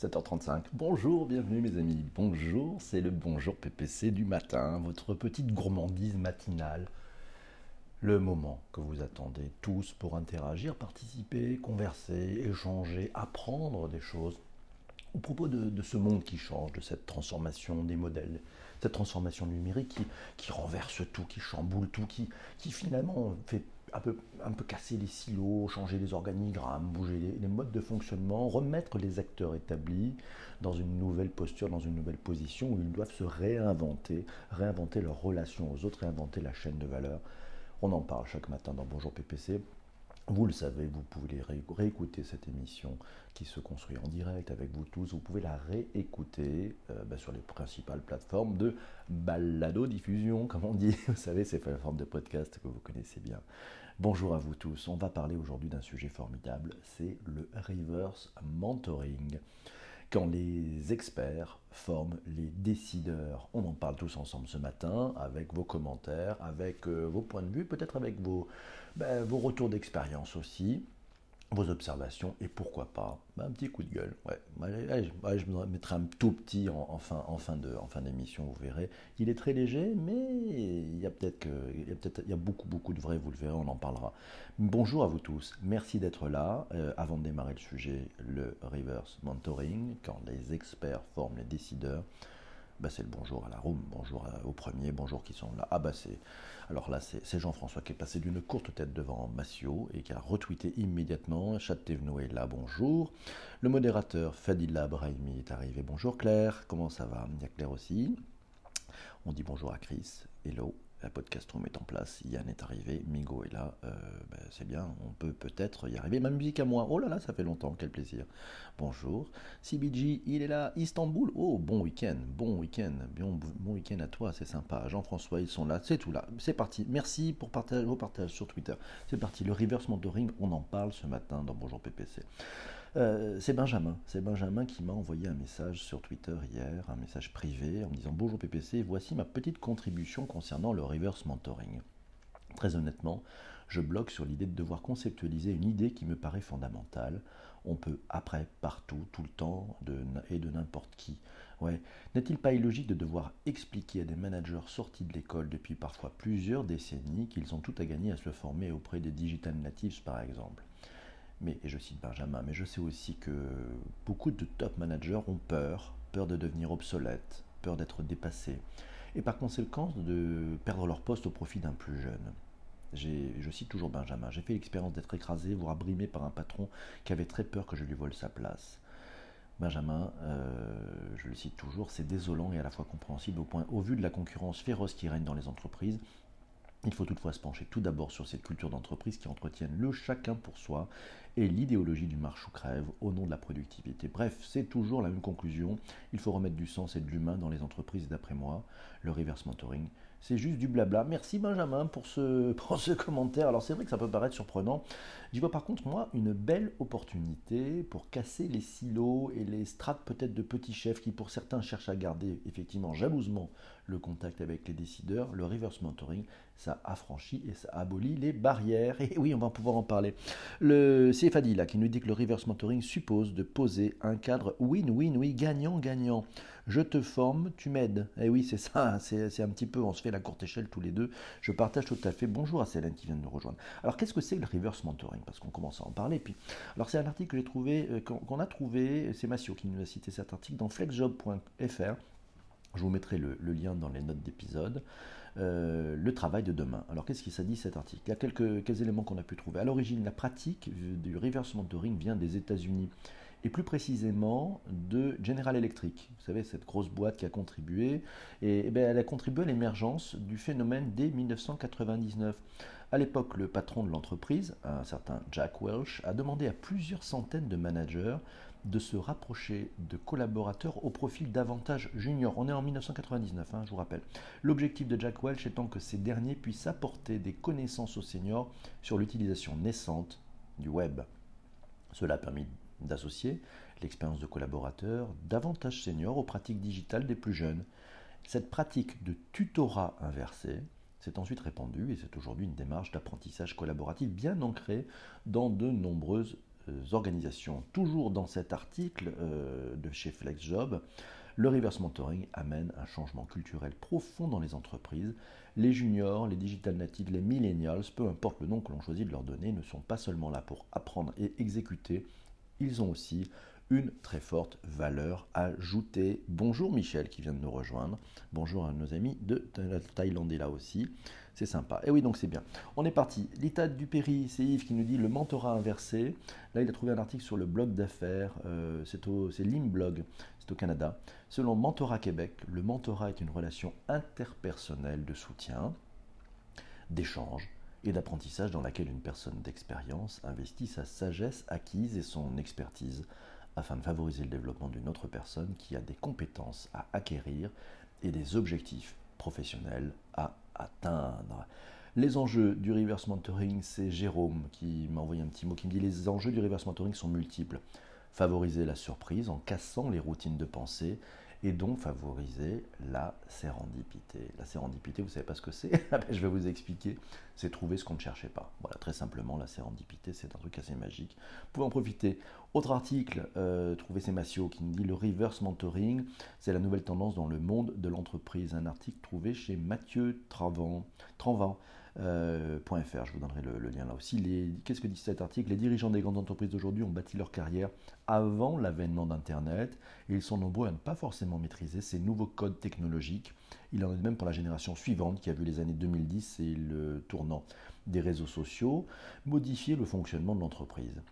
7h35. Bonjour, bienvenue mes amis. Bonjour, c'est le bonjour PPC du matin, votre petite gourmandise matinale. Le moment que vous attendez tous pour interagir, participer, converser, échanger, apprendre des choses au propos de, ce monde qui change, de cette transformation des modèles, cette transformation numérique qui, renverse tout, qui chamboule tout, qui, finalement fait un peu, casser les silos, changer les organigrammes, bouger les, modes de fonctionnement, remettre les acteurs établis dans une nouvelle posture, dans une nouvelle position où ils doivent se réinventer, réinventer leur relation aux autres, réinventer la chaîne de valeur. On en parle chaque matin dans Bonjour PPC. Vous le savez, vous pouvez réécouter cette émission qui se construit en direct avec vous tous. Vous pouvez la réécouter euh, bah, sur les principales plateformes de balado-diffusion, comme on dit. Vous savez, ces plateformes de podcast que vous connaissez bien. Bonjour à vous tous. On va parler aujourd'hui d'un sujet formidable, c'est le reverse mentoring quand les experts forment les décideurs. On en parle tous ensemble ce matin avec vos commentaires, avec euh, vos points de vue, peut-être avec vos, ben, vos retours d'expérience aussi vos observations et pourquoi pas ben, un petit coup de gueule. Ouais. je me mettrai un tout petit en, fin, en fin d'émission, vous verrez. Il est très léger, mais il y a peut-être peut il y a beaucoup beaucoup de vrai, vous le verrez, on en parlera. Bonjour à vous tous, merci d'être là. Euh, avant de démarrer le sujet, le reverse mentoring, quand les experts forment les décideurs. Bah, c'est le bonjour à la room, bonjour aux premiers, bonjour qui sont là. Ah bah c'est alors là c'est Jean-François qui est passé d'une courte tête devant Massio et qui a retweeté immédiatement. Tevno est là, bonjour. Le modérateur Fadila Brahimi est arrivé, bonjour Claire, comment ça va? Il y a Claire aussi. On dit bonjour à Chris, hello la podcast room est en place, Yann est arrivé, Migo est là, euh, ben, c'est bien, on peut peut-être y arriver. Ma musique à moi, oh là là, ça fait longtemps, quel plaisir. Bonjour, CBG, il est là, Istanbul, oh bon week-end, bon week-end, bon, week-end à toi, c'est sympa. Jean-François, ils sont là, c'est tout là, c'est parti. Merci pour vos partages sur Twitter. C'est parti, le reverse mentoring, on en parle ce matin dans Bonjour PPC. Euh, c'est Benjamin. C'est Benjamin qui m'a envoyé un message sur Twitter hier, un message privé, en me disant Bonjour PPC, voici ma petite contribution concernant le reverse mentoring. Très honnêtement, je bloque sur l'idée de devoir conceptualiser une idée qui me paraît fondamentale. On peut après, partout, tout le temps, et de n'importe qui. Ouais. N'est-il pas illogique de devoir expliquer à des managers sortis de l'école depuis parfois plusieurs décennies qu'ils ont tout à gagner à se former auprès des digital natives par exemple? Mais, et je cite Benjamin, mais je sais aussi que beaucoup de top managers ont peur, peur de devenir obsolètes, peur d'être dépassés, et par conséquent de perdre leur poste au profit d'un plus jeune. Je cite toujours Benjamin, j'ai fait l'expérience d'être écrasé, voire brimé par un patron qui avait très peur que je lui vole sa place. Benjamin, euh, je le cite toujours, c'est désolant et à la fois compréhensible au point, au vu de la concurrence féroce qui règne dans les entreprises, il faut toutefois se pencher tout d'abord sur cette culture d'entreprise qui entretiennent le chacun pour soi et l'idéologie du marche ou crève au nom de la productivité. Bref, c'est toujours la même conclusion. Il faut remettre du sens et de l'humain dans les entreprises d'après moi, le reverse mentoring c'est juste du blabla. Merci Benjamin pour ce, pour ce commentaire. Alors c'est vrai que ça peut paraître surprenant. J'y vois par contre moi une belle opportunité pour casser les silos et les strates peut-être de petits chefs qui pour certains cherchent à garder effectivement jalousement le contact avec les décideurs. Le reverse mentoring, ça affranchit et ça abolit les barrières. Et oui, on va pouvoir en parler. Le c'est là qui nous dit que le reverse mentoring suppose de poser un cadre win-win, oui, gagnant-gagnant je te forme, tu m'aides. Et eh oui, c'est ça, c'est un petit peu, on se fait la courte échelle tous les deux. Je partage tout à fait. Bonjour à Céline qui vient de nous rejoindre. Alors, qu'est-ce que c'est le reverse mentoring? Parce qu'on commence à en parler. Puis, alors, c'est un article que j'ai trouvé, euh, qu'on a trouvé, c'est Massio qui nous a cité cet article dans flexjob.fr. Je vous mettrai le, lien dans les notes d'épisode. Euh, le travail de demain. Alors qu'est-ce que ça dit cet article? Il y a quelques, quelques éléments qu'on a pu trouver. À l'origine, la pratique du reverse mentoring vient des États-Unis et plus précisément de General Electric. Vous savez, cette grosse boîte qui a contribué, et, eh ben, elle a contribué à l'émergence du phénomène dès 1999. À l'époque, le patron de l'entreprise, un certain Jack Welch, a demandé à plusieurs centaines de managers de se rapprocher de collaborateurs au profil davantage junior. On est en 1999, hein, je vous rappelle. L'objectif de Jack Welch étant que ces derniers puissent apporter des connaissances aux seniors sur l'utilisation naissante du web. Cela a permis d'associer l'expérience de collaborateur davantage senior aux pratiques digitales des plus jeunes. Cette pratique de tutorat inversé s'est ensuite répandue et c'est aujourd'hui une démarche d'apprentissage collaboratif bien ancrée dans de nombreuses organisations. Toujours dans cet article de chez FlexJob, le reverse mentoring amène un changement culturel profond dans les entreprises. Les juniors, les digital natives, les millennials, peu importe le nom que l'on choisit de leur donner, ne sont pas seulement là pour apprendre et exécuter, ils ont aussi une très forte valeur ajoutée. Bonjour Michel qui vient de nous rejoindre. Bonjour à nos amis de, la Thaïlande là aussi. C'est sympa. Et oui, donc c'est bien. On est parti. L'État du Péri, c'est Yves qui nous dit le mentorat inversé. Là, il a trouvé un article sur le blog d'affaires. Euh, c'est Limblog, c'est au Canada. Selon Mentorat Québec, le mentorat est une relation interpersonnelle de soutien, d'échange, et d'apprentissage dans laquelle une personne d'expérience investit sa sagesse acquise et son expertise afin de favoriser le développement d'une autre personne qui a des compétences à acquérir et des objectifs professionnels à atteindre. Les enjeux du reverse mentoring, c'est Jérôme qui m'a envoyé un petit mot qui me dit les enjeux du reverse mentoring sont multiples. Favoriser la surprise en cassant les routines de pensée et donc favoriser la sérendipité. La sérendipité, vous savez pas ce que c'est Je vais vous expliquer. C'est trouver ce qu'on ne cherchait pas. Voilà, très simplement, la sérendipité, c'est un truc assez magique. Vous pouvez en profiter. Autre article, euh, trouver c'est Massio qui nous dit le reverse mentoring, c'est la nouvelle tendance dans le monde de l'entreprise. Un article trouvé chez Mathieu Travant. Euh, je vous donnerai le, lien là aussi. Qu'est-ce que dit cet article? Les dirigeants des grandes entreprises d'aujourd'hui ont bâti leur carrière avant l'avènement d'Internet et ils sont nombreux à ne pas forcément maîtriser ces nouveaux codes technologiques. Il en est de même pour la génération suivante qui a vu les années 2010 et le tournant des réseaux sociaux modifier le fonctionnement de l'entreprise.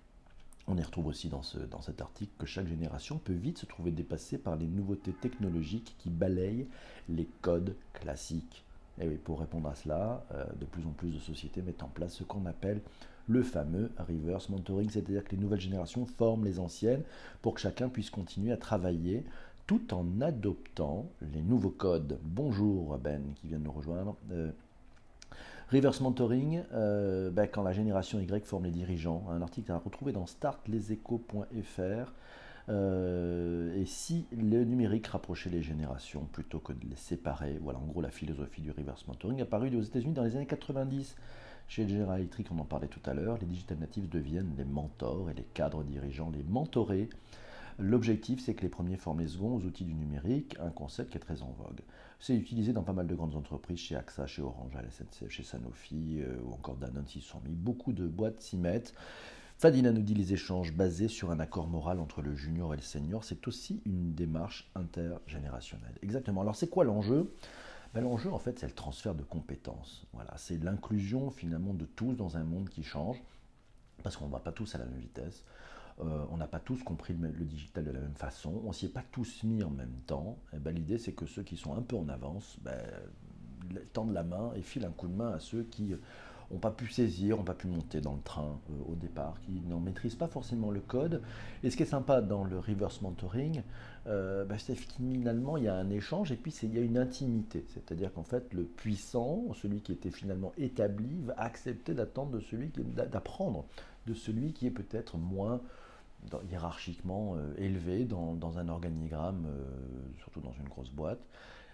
On y retrouve aussi dans cet article que chaque génération peut vite se trouver dépassée par les nouveautés technologiques qui balayent les codes classiques et oui, pour répondre à cela, euh, de plus en plus de sociétés mettent en place ce qu'on appelle le fameux reverse mentoring, c'est-à-dire que les nouvelles générations forment les anciennes pour que chacun puisse continuer à travailler tout en adoptant les nouveaux codes. Bonjour Ben qui vient de nous rejoindre. Euh, reverse mentoring, euh, ben, quand la génération Y forme les dirigeants, un article à retrouver dans startleséchos.fr. Euh, et si le numérique rapprochait les générations plutôt que de les séparer, voilà en gros la philosophie du reverse mentoring, apparue aux États-Unis dans les années 90. Chez General Electric, on en parlait tout à l'heure, les digital natives deviennent les mentors et les cadres dirigeants, les mentorés. L'objectif, c'est que les premiers forment les seconds aux outils du numérique, un concept qui est très en vogue. C'est utilisé dans pas mal de grandes entreprises, chez AXA, chez Orange, à la SNCF, chez Sanofi euh, ou encore Danone s'y sont mis. Beaucoup de boîtes s'y mettent. Fadina nous dit les échanges basés sur un accord moral entre le junior et le senior, c'est aussi une démarche intergénérationnelle. Exactement. Alors c'est quoi l'enjeu? Ben, L'enjeu en fait c'est le transfert de compétences. Voilà, c'est l'inclusion finalement de tous dans un monde qui change, parce qu'on ne va pas tous à la même vitesse. Euh, on n'a pas tous compris le, digital de la même façon, on s'y est pas tous mis en même temps. Et ben, L'idée c'est que ceux qui sont un peu en avance ben, tendent la main et filent un coup de main à ceux qui n'ont pas pu saisir, n'ont pas pu monter dans le train euh, au départ, qui n'en maîtrisent pas forcément le code. Et ce qui est sympa dans le reverse mentoring, euh, bah, c'est finalement il y a un échange et puis il y a une intimité. C'est-à-dire qu'en fait le puissant, celui qui était finalement établi, va accepter d'attendre de celui qui d'apprendre de celui qui est peut-être moins hiérarchiquement euh, élevé dans, un organigramme, surtout dans une grosse boîte.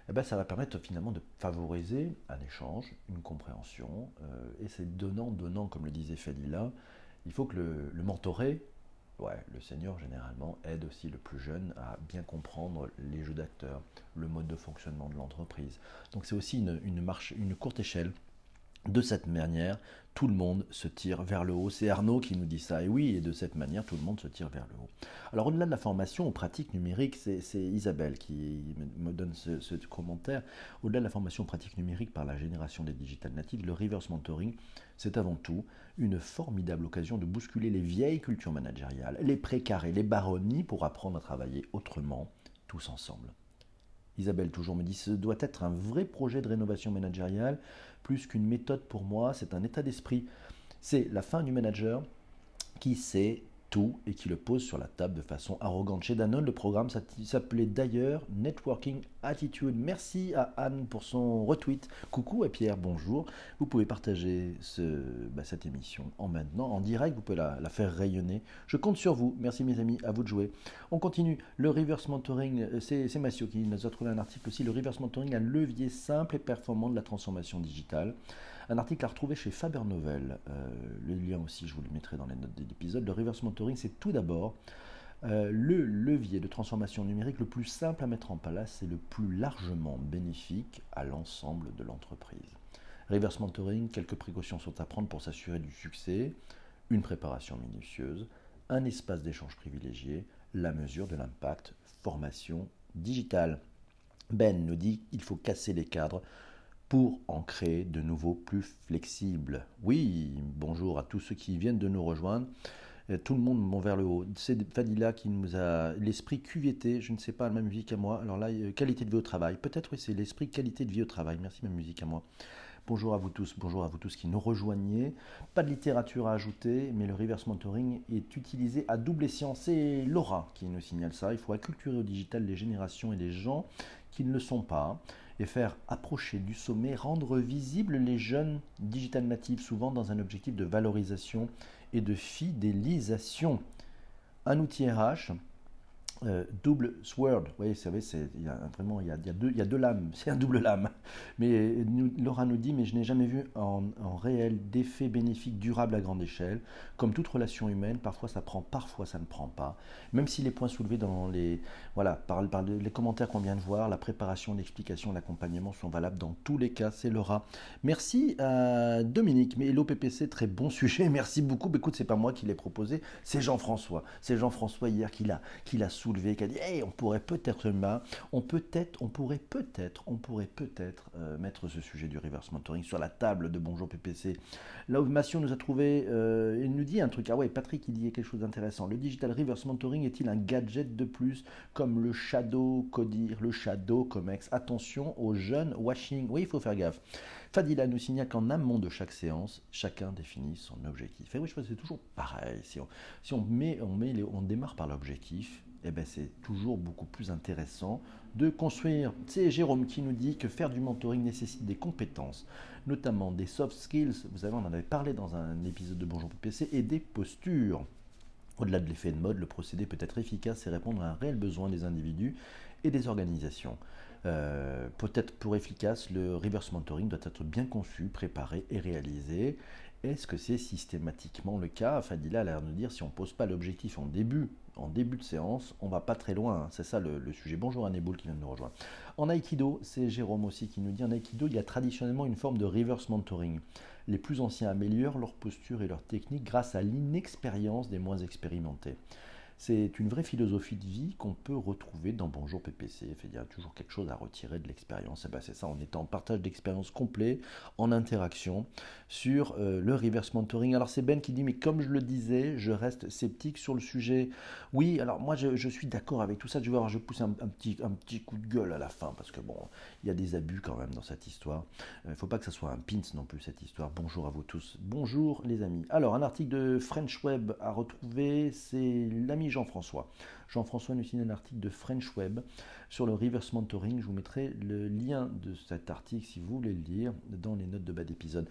Eh ben, ça va permettre finalement de favoriser un échange, une compréhension, euh, et c'est donnant-donnant, comme le disait Fadila. Il faut que le, mentoré, ouais, le senior généralement, aide aussi le plus jeune à bien comprendre les jeux d'acteurs, le mode de fonctionnement de l'entreprise. Donc c'est aussi une, marche, une courte échelle de cette manière, tout le monde se tire vers le haut. C'est Arnaud qui nous dit ça. Et oui, et de cette manière, tout le monde se tire vers le haut. Alors, au-delà de la formation aux pratiques numériques, c'est Isabelle qui me donne ce, commentaire. Au-delà de la formation aux pratiques numériques par la génération des digital natives, le reverse mentoring, c'est avant tout une formidable occasion de bousculer les vieilles cultures managériales, les précarés, les baronnies pour apprendre à travailler autrement, tous ensemble. Isabelle toujours me dit, ce doit être un vrai projet de rénovation managériale, plus qu'une méthode pour moi, c'est un état d'esprit. C'est la fin du manager qui sait et qui le pose sur la table de façon arrogante. Chez Danone, le programme s'appelait d'ailleurs Networking Attitude. Merci à Anne pour son retweet. Coucou à Pierre, bonjour. Vous pouvez partager ce, bah, cette émission en maintenant, en direct, vous pouvez la, faire rayonner. Je compte sur vous. Merci mes amis, à vous de jouer. On continue. Le reverse mentoring, euh, c'est Massio qui nous a trouvé un article aussi. Le reverse mentoring, un levier simple et performant de la transformation digitale. Un article à retrouver chez Faber Novel. Euh, le lien aussi, je vous le mettrai dans les notes de l'épisode. Le reverse mentoring, c'est tout d'abord euh, le levier de transformation numérique le plus simple à mettre en place et le plus largement bénéfique à l'ensemble de l'entreprise. Reverse mentoring, quelques précautions sont à prendre pour s'assurer du succès, une préparation minutieuse, un espace d'échange privilégié, la mesure de l'impact, formation digitale. Ben nous dit qu'il faut casser les cadres pour en créer de nouveaux plus flexibles. Oui, bonjour à tous ceux qui viennent de nous rejoindre. Euh, tout le monde monte vers le haut. C'est Fadila qui nous a l'esprit QVT, je ne sais pas, la même musique à moi. Alors là, euh, qualité de vie au travail. Peut-être oui, c'est l'esprit qualité de vie au travail. Merci, ma musique à moi. Bonjour à vous tous, bonjour à vous tous qui nous rejoignez. Pas de littérature à ajouter, mais le reverse mentoring est utilisé à double escient. C'est Laura qui nous signale ça. Il faut acculturer au digital les générations et les gens qui ne le sont pas et faire approcher du sommet, rendre visibles les jeunes digital natifs, souvent dans un objectif de valorisation et de fidélisation. Un outil RH euh, double sword. Oui, vous savez, il y a vraiment il y a, deux, lames, c'est un double lame. Mais Laura nous dit, mais je n'ai jamais vu en, réel d'effet bénéfique durable à grande échelle. Comme toute relation humaine, parfois ça prend, parfois ça ne prend pas. Même si les points soulevés dans les, voilà, par, les commentaires qu'on vient de voir, la préparation, l'explication, l'accompagnement sont valables dans tous les cas. C'est Laura. Merci Dominique. Mais l'OPPC, très bon sujet. Merci beaucoup. Mais écoute, c'est pas moi qui l'ai proposé, c'est Jean-François. C'est Jean-François hier qui l'a, qui l'a soulevé, qui a dit hey, on pourrait peut-être on peut-être, on pourrait peut-être, on pourrait peut-être euh, mettre ce sujet du reverse mentoring sur la table de Bonjour PPC. Là où nous a trouvé, euh, il nous dit un truc. Ah ouais, Patrick, il dit quelque chose d'intéressant. Le digital reverse mentoring est-il un gadget de plus comme le Shadow Codir, le Shadow Comex? Attention aux jeunes washing. Oui, il faut faire gaffe. Fadila nous signale qu'en amont de chaque séance, chacun définit son objectif. Et oui, je pense que c'est toujours pareil. Si on, si on, met, on, met on démarre par l'objectif, eh ben c'est toujours beaucoup plus intéressant de construire. C'est Jérôme qui nous dit que faire du mentoring nécessite des compétences, notamment des soft skills, vous savez, on en avait parlé dans un épisode de Bonjour PC, et des postures. Au-delà de l'effet de mode, le procédé peut être efficace et répondre à un réel besoin des individus et des organisations. Peut-être pour efficace, le reverse mentoring doit être bien conçu, préparé et réalisé. Est-ce que c'est systématiquement le cas? Fadila a l'air de nous dire si on ne pose pas l'objectif en début en début de séance, on va pas très loin, hein. c'est ça le, sujet. Bonjour à Neboul qui vient de nous rejoindre. En Aikido, c'est Jérôme aussi qui nous dit, en Aikido, il y a traditionnellement une forme de reverse mentoring. Les plus anciens améliorent leur posture et leur technique grâce à l'inexpérience des moins expérimentés. C'est une vraie philosophie de vie qu'on peut retrouver dans Bonjour PPC. Il y a toujours quelque chose à retirer de l'expérience. Et ben c'est ça, on est en partage d'expérience complet, en interaction sur euh, le reverse mentoring. Alors c'est Ben qui dit, mais comme je le disais, je reste sceptique sur le sujet. Oui, alors moi je, suis d'accord avec tout ça. Je vais avoir, je pousse un, petit, un petit coup de gueule à la fin parce que bon, il y a des abus quand même dans cette histoire. Il ne faut pas que ça soit un pins non plus cette histoire. Bonjour à vous tous. Bonjour les amis. Alors un article de French Web à retrouver, c'est l'ami Jean-François. Jean-François nous signe un article de French Web sur le reverse mentoring. Je vous mettrai le lien de cet article si vous voulez le lire dans les notes de bas d'épisode.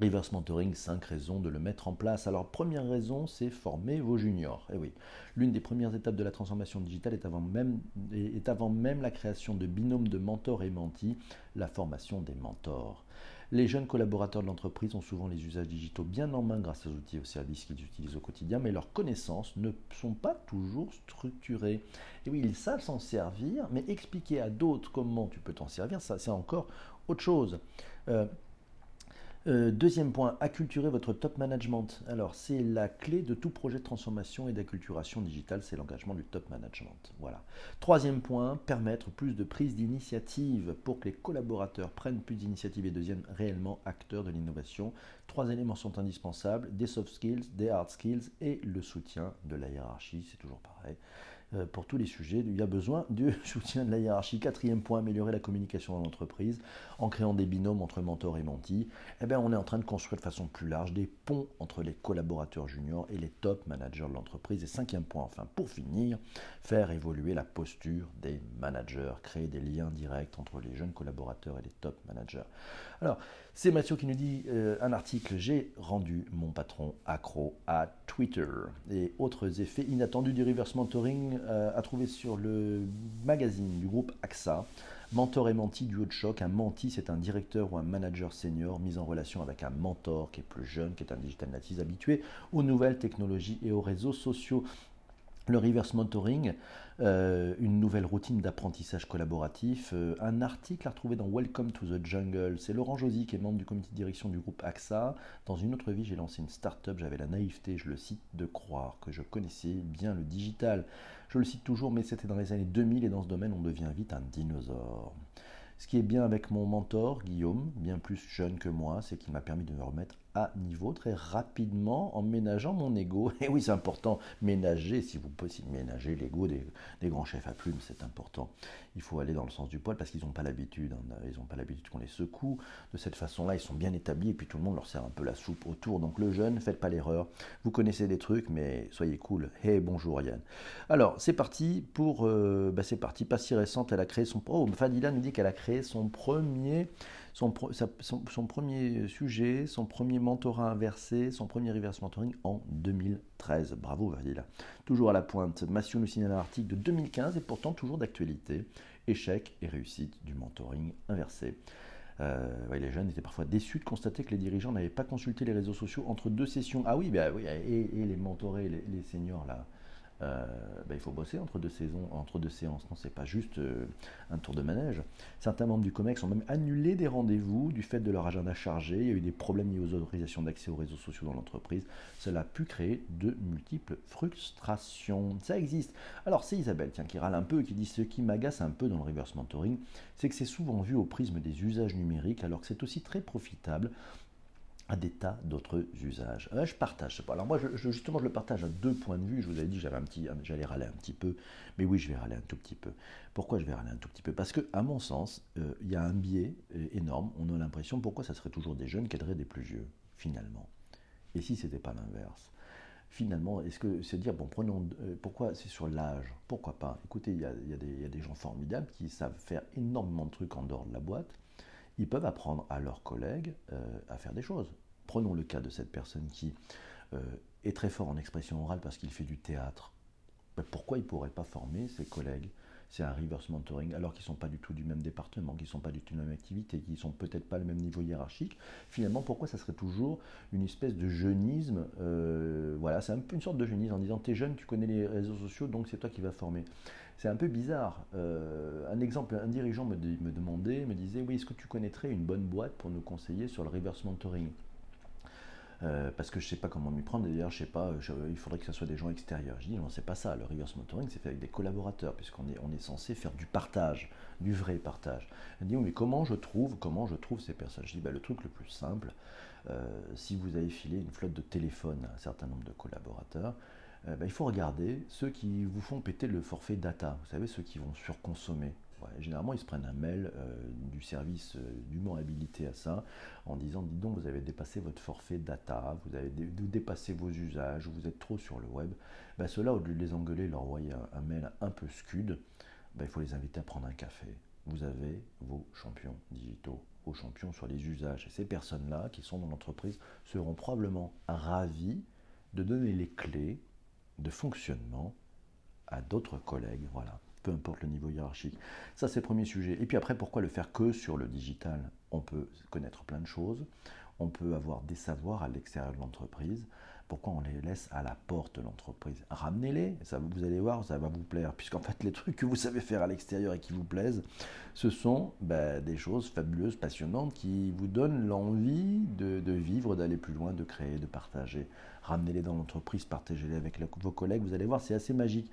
Reverse mentoring, 5 raisons de le mettre en place. Alors, première raison, c'est former vos juniors. Et eh oui, l'une des premières étapes de la transformation digitale est avant, même, est avant même la création de binômes de mentors et mentis, la formation des mentors. Les jeunes collaborateurs de l'entreprise ont souvent les usages digitaux bien en main grâce aux outils et aux services qu'ils utilisent au quotidien, mais leurs connaissances ne sont pas toujours structurées. Et oui, ils savent s'en servir, mais expliquer à d'autres comment tu peux t'en servir, ça c'est encore autre chose. Euh, euh, deuxième point, acculturer votre top management. Alors, c'est la clé de tout projet de transformation et d'acculturation digitale, c'est l'engagement du top management. Voilà. Troisième point, permettre plus de prise d'initiative pour que les collaborateurs prennent plus d'initiative et deviennent réellement acteurs de l'innovation. Trois éléments sont indispensables, des soft skills, des hard skills et le soutien de la hiérarchie, c'est toujours pareil. Euh, pour tous les sujets. Il y a besoin du soutien de la hiérarchie. Quatrième point, améliorer la communication dans l'entreprise en créant des binômes entre mentors et mentis. Eh bien, on est en train de construire de façon plus large des ponts entre les collaborateurs juniors et les top managers de l'entreprise. Et cinquième point, enfin, pour finir, faire évoluer la posture des managers, créer des liens directs entre les jeunes collaborateurs et les top managers. Alors, c'est Mathieu qui nous dit euh, un article J'ai rendu mon patron accro à Twitter et autres effets inattendus du reverse mentoring euh, à trouver sur le magazine du groupe AXA. Mentor et menti, duo de choc. Un menti, c'est un directeur ou un manager senior mis en relation avec un mentor qui est plus jeune, qui est un digital native habitué aux nouvelles technologies et aux réseaux sociaux le reverse mentoring, euh, une nouvelle routine d'apprentissage collaboratif, euh, un article à retrouver dans Welcome to the Jungle. C'est Laurent Josy qui est membre du comité de direction du groupe AXA. Dans une autre vie, j'ai lancé une start-up, j'avais la naïveté, je le cite, de croire que je connaissais bien le digital. Je le cite toujours, mais c'était dans les années 2000 et dans ce domaine, on devient vite un dinosaure. Ce qui est bien avec mon mentor, Guillaume, bien plus jeune que moi, c'est qu'il m'a permis de me remettre niveau très rapidement en ménageant mon ego. Et oui, c'est important, ménager, si vous possible, ménager l'ego des, grands chefs à plumes, c'est important. Il faut aller dans le sens du poil parce qu'ils n'ont pas l'habitude, hein. ils n'ont pas l'habitude qu'on les secoue. De cette façon-là, ils sont bien établis et puis tout le monde leur sert un peu la soupe autour. Donc le jeune, faites pas l'erreur. Vous connaissez des trucs, mais soyez cool. Hey, bonjour Yann. Alors, c'est parti pour... Euh, bah, c'est parti, pas si récente, elle a créé son... Oh, Fadila nous dit qu'elle a créé son premier son, premier sujet, son premier mentorat inversé, son premier reverse mentoring en 2013. Bravo Vadila. Toujours à la pointe. Massio nous signale un article de 2015 et pourtant toujours d'actualité. Échec et réussite du mentoring inversé. Euh, les jeunes étaient parfois déçus de constater que les dirigeants n'avaient pas consulté les réseaux sociaux entre deux sessions. Ah oui, bah et, les mentorés, les seniors là, euh, ben, il faut bosser entre deux saisons, entre deux séances. Non, c'est pas juste euh, un tour de manège. Certains membres du COMEX ont même annulé des rendez-vous du fait de leur agenda chargé. Il y a eu des problèmes liés aux autorisations d'accès aux réseaux sociaux dans l'entreprise. Cela a pu créer de multiples frustrations. Ça existe. Alors c'est Isabelle tiens, qui râle un peu, qui dit ce qui m'agace un peu dans le reverse mentoring, c'est que c'est souvent vu au prisme des usages numériques, alors que c'est aussi très profitable à des tas d'autres usages. Euh, je partage. Alors moi, je, justement, je le partage à deux points de vue. Je vous avais dit un petit, j'allais râler un petit peu, mais oui, je vais râler un tout petit peu. Pourquoi je vais râler un tout petit peu? Parce que, à mon sens, euh, il y a un biais euh, énorme. On a l'impression pourquoi ça serait toujours des jeunes qui aideraient des plus vieux, finalement? Et si c'était pas l'inverse? Finalement, est-ce que c'est dire bon, prenons pourquoi c'est sur l'âge? Pourquoi pas? Écoutez, il y a des gens formidables qui savent faire énormément de trucs en dehors de la boîte ils peuvent apprendre à leurs collègues euh, à faire des choses. Prenons le cas de cette personne qui euh, est très fort en expression orale parce qu'il fait du théâtre. Pourquoi il ne pourrait pas former ses collègues? C'est un reverse mentoring, alors qu'ils ne sont pas du tout du même département, qu'ils ne sont pas du tout de la même activité, qu'ils ne sont peut-être pas le même niveau hiérarchique. Finalement, pourquoi ça serait toujours une espèce de jeunisme euh, Voilà, c'est un peu une sorte de jeunisme en disant, tu es jeune, tu connais les réseaux sociaux, donc c'est toi qui vas former c'est un peu bizarre. Euh, un exemple, un dirigeant me, me, demandait, me disait, oui, est-ce que tu connaîtrais une bonne boîte pour nous conseiller sur le reverse mentoring? Euh, parce que je ne sais pas comment m'y prendre, d'ailleurs, je sais pas, il faudrait que ce soit des gens extérieurs. Je dis, non, c'est pas ça, le reverse mentoring, c'est fait avec des collaborateurs, puisqu'on est, censé faire du partage, du vrai partage. Elle dit, mais comment je trouve, ces personnes? Je dis, bah, le truc le plus simple, euh, si vous avez filé une flotte de téléphone à un certain nombre de collaborateurs, euh, bah, il faut regarder ceux qui vous font péter le forfait data. Vous savez, ceux qui vont surconsommer. Généralement, ils se prennent un mail euh, du service euh, dûment habilité à ça en disant Dis donc, vous avez dépassé votre forfait data, vous avez dépassé vos usages, vous êtes trop sur le web. Bah, Ceux-là, au lieu de les engueuler, leur envoyer un, mail un peu scud, bah, il faut les inviter à prendre un café. Vous avez vos champions digitaux, vos champions sur les usages. Et ces personnes-là qui sont dans l'entreprise seront probablement ravis de donner les clés de fonctionnement à d'autres collègues, voilà, peu importe le niveau hiérarchique. Ça, c'est le premier sujet. Et puis après, pourquoi le faire que sur le digital? On peut connaître plein de choses, on peut avoir des savoirs à l'extérieur de l'entreprise. Pourquoi on les laisse à la porte de l'entreprise? Ramenez-les, ça, vous allez voir, ça va vous plaire. Puisqu'en fait, les trucs que vous savez faire à l'extérieur et qui vous plaisent, ce sont ben, des choses fabuleuses, passionnantes, qui vous donnent l'envie de, de vivre, d'aller plus loin, de créer, de partager ramenez-les dans l'entreprise, partagez-les avec vos collègues, vous allez voir, c'est assez magique.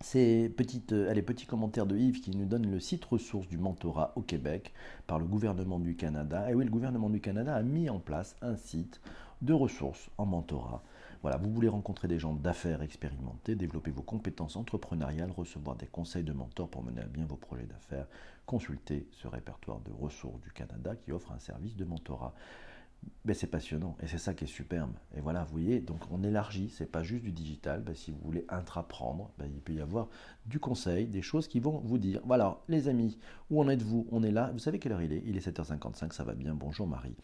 Ces petites, euh, allez, petits commentaires de Yves qui nous donne le site ressources du mentorat au Québec par le gouvernement du Canada. Et oui, le gouvernement du Canada a mis en place un site de ressources en mentorat. Voilà, vous voulez rencontrer des gens d'affaires expérimentés, développer vos compétences entrepreneuriales, recevoir des conseils de mentors pour mener à bien vos projets d'affaires, consultez ce répertoire de ressources du Canada qui offre un service de mentorat. Ben, c'est passionnant et c'est ça qui est superbe. Et voilà, vous voyez, donc on élargit, c'est pas juste du digital. Ben, si vous voulez intraprendre, ben, il peut y avoir du conseil, des choses qui vont vous dire voilà, les amis, où en êtes-vous? On est là, vous savez quelle heure il est? Il est 7h55, ça va bien. Bonjour Marie,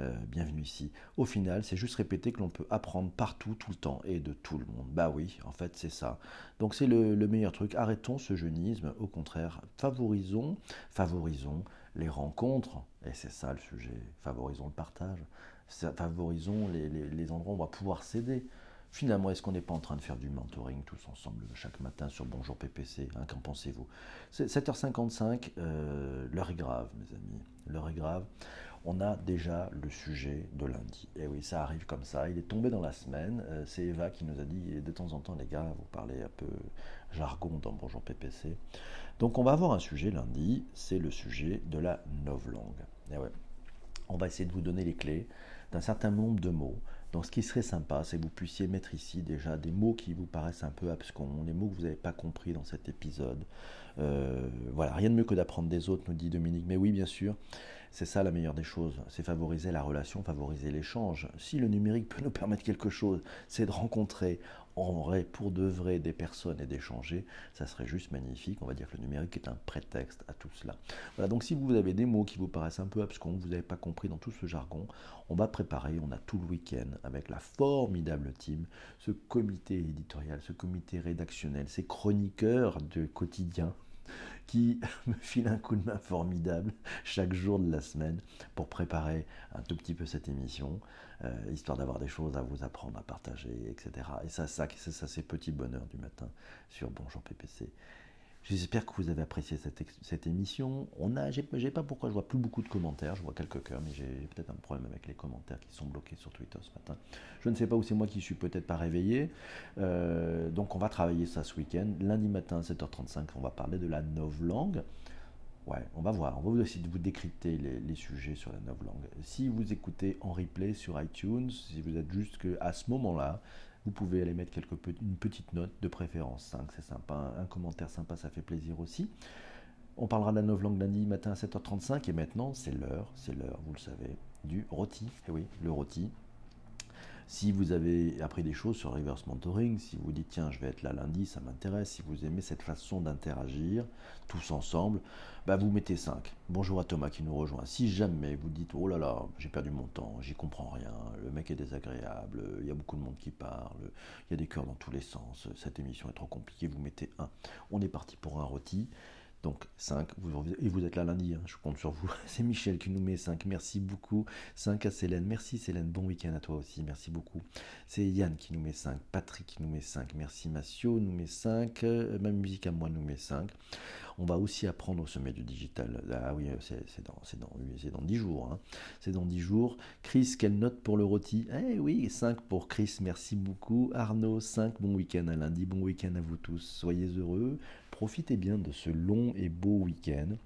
euh, bienvenue ici. Au final, c'est juste répéter que l'on peut apprendre partout, tout le temps et de tout le monde. Bah oui, en fait, c'est ça. Donc c'est le, le meilleur truc. Arrêtons ce jeunisme, au contraire, favorisons, favorisons les rencontres, et c'est ça le sujet, favorisons le partage, favorisons les, endroits où on va pouvoir s'aider. Finalement, est-ce qu'on n'est pas en train de faire du mentoring tous ensemble chaque matin sur Bonjour PPC hein, Qu'en pensez-vous? 7h55, euh, l'heure est grave, mes amis. L'heure est grave. On a déjà le sujet de lundi. Et oui, ça arrive comme ça. Il est tombé dans la semaine. Euh, c'est Eva qui nous a dit, de temps en temps, les gars, vous parlez un peu jargon dans Bonjour PPC. Donc on va avoir un sujet lundi, c'est le sujet de la novlangue. Et ouais, on va essayer de vous donner les clés d'un certain nombre de mots. Donc ce qui serait sympa, c'est que vous puissiez mettre ici déjà des mots qui vous paraissent un peu abscons, des mots que vous n'avez pas compris dans cet épisode. Euh, voilà, rien de mieux que d'apprendre des autres, nous dit Dominique. Mais oui, bien sûr, c'est ça la meilleure des choses, c'est favoriser la relation, favoriser l'échange. Si le numérique peut nous permettre quelque chose, c'est de rencontrer en vrai, pour de vrai, des personnes et d'échanger, ça serait juste magnifique. On va dire que le numérique est un prétexte à tout cela. Voilà, donc si vous avez des mots qui vous paraissent un peu abscons, vous n'avez pas compris dans tout ce jargon, on va préparer, on a tout le week-end avec la formidable team, ce comité éditorial, ce comité rédactionnel, ces chroniqueurs de quotidien qui me file un coup de main formidable chaque jour de la semaine pour préparer un tout petit peu cette émission, euh, histoire d'avoir des choses à vous apprendre, à partager, etc. Et ça, ça c'est ça, ces petits bonheurs du matin sur Bonjour PPC. J'espère que vous avez apprécié cette, émission. On a, j'ai, pas pourquoi je vois plus beaucoup de commentaires. Je vois quelques cœurs, mais j'ai peut-être un problème avec les commentaires qui sont bloqués sur Twitter ce matin. Je ne sais pas où c'est moi qui suis peut-être pas réveillé. Euh, donc on va travailler ça ce week-end. Lundi matin à 7h35, on va parler de la novlangue. Ouais, on va voir. On va essayer de vous décrypter les, sujets sur la novlangue. Si vous écoutez en replay sur iTunes, si vous êtes juste que à ce moment-là, vous pouvez aller mettre quelque, une petite note, de préférence 5, c'est sympa, un commentaire sympa, ça fait plaisir aussi. On parlera de la novlangue lundi matin à 7h35 et maintenant c'est l'heure, c'est l'heure, vous le savez, du rôti. Eh oui, le rôti, si vous avez appris des choses sur reverse mentoring, si vous dites tiens je vais être là lundi, ça m'intéresse, si vous aimez cette façon d'interagir tous ensemble, bah vous mettez 5. Bonjour à Thomas qui nous rejoint. Si jamais vous dites oh là là, j'ai perdu mon temps, j'y comprends rien, le mec est désagréable, il y a beaucoup de monde qui parle, il y a des cœurs dans tous les sens, cette émission est trop compliquée, vous mettez 1. On est parti pour un rôti. Donc 5, vous, et vous êtes là lundi, hein, je compte sur vous. C'est Michel qui nous met 5, merci beaucoup. 5 à Célène, merci Célène, bon week-end à toi aussi, merci beaucoup. C'est Yann qui nous met 5, Patrick qui nous met 5, merci Massio nous met 5, euh, ma musique à moi nous met 5. On va aussi apprendre au sommet du digital. Ah oui, c'est dans, dans, dans 10 jours. Hein. C'est dans 10 jours. Chris, quelle note pour le rôti? Eh oui, 5 pour Chris, merci beaucoup. Arnaud, 5, bon week-end à lundi, bon week-end à vous tous. Soyez heureux, profitez bien de ce long et beau week-end.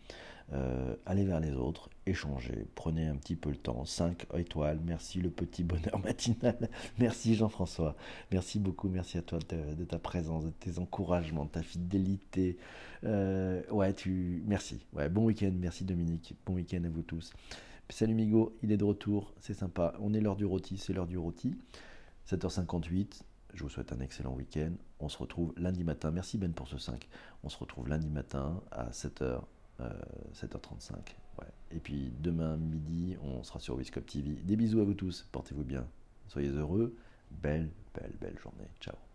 Euh, allez vers les autres, échangez, prenez un petit peu le temps. 5 étoiles, merci le petit bonheur matinal. Merci Jean-François, merci beaucoup, merci à toi de, ta présence, de tes encouragements, de ta fidélité. Euh, ouais, tu, merci. Ouais, bon week-end, merci Dominique, bon week-end à vous tous. Salut Migo, il est de retour, c'est sympa. On est l'heure du rôti, c'est l'heure du rôti. 7h58, je vous souhaite un excellent week-end. On se retrouve lundi matin. Merci Ben pour ce 5. On se retrouve lundi matin à 7h. 7h35. Euh, Et puis demain midi, on sera sur Wiscop TV. Des bisous à vous tous, portez-vous bien, soyez heureux, belle, belle, belle journée. Ciao.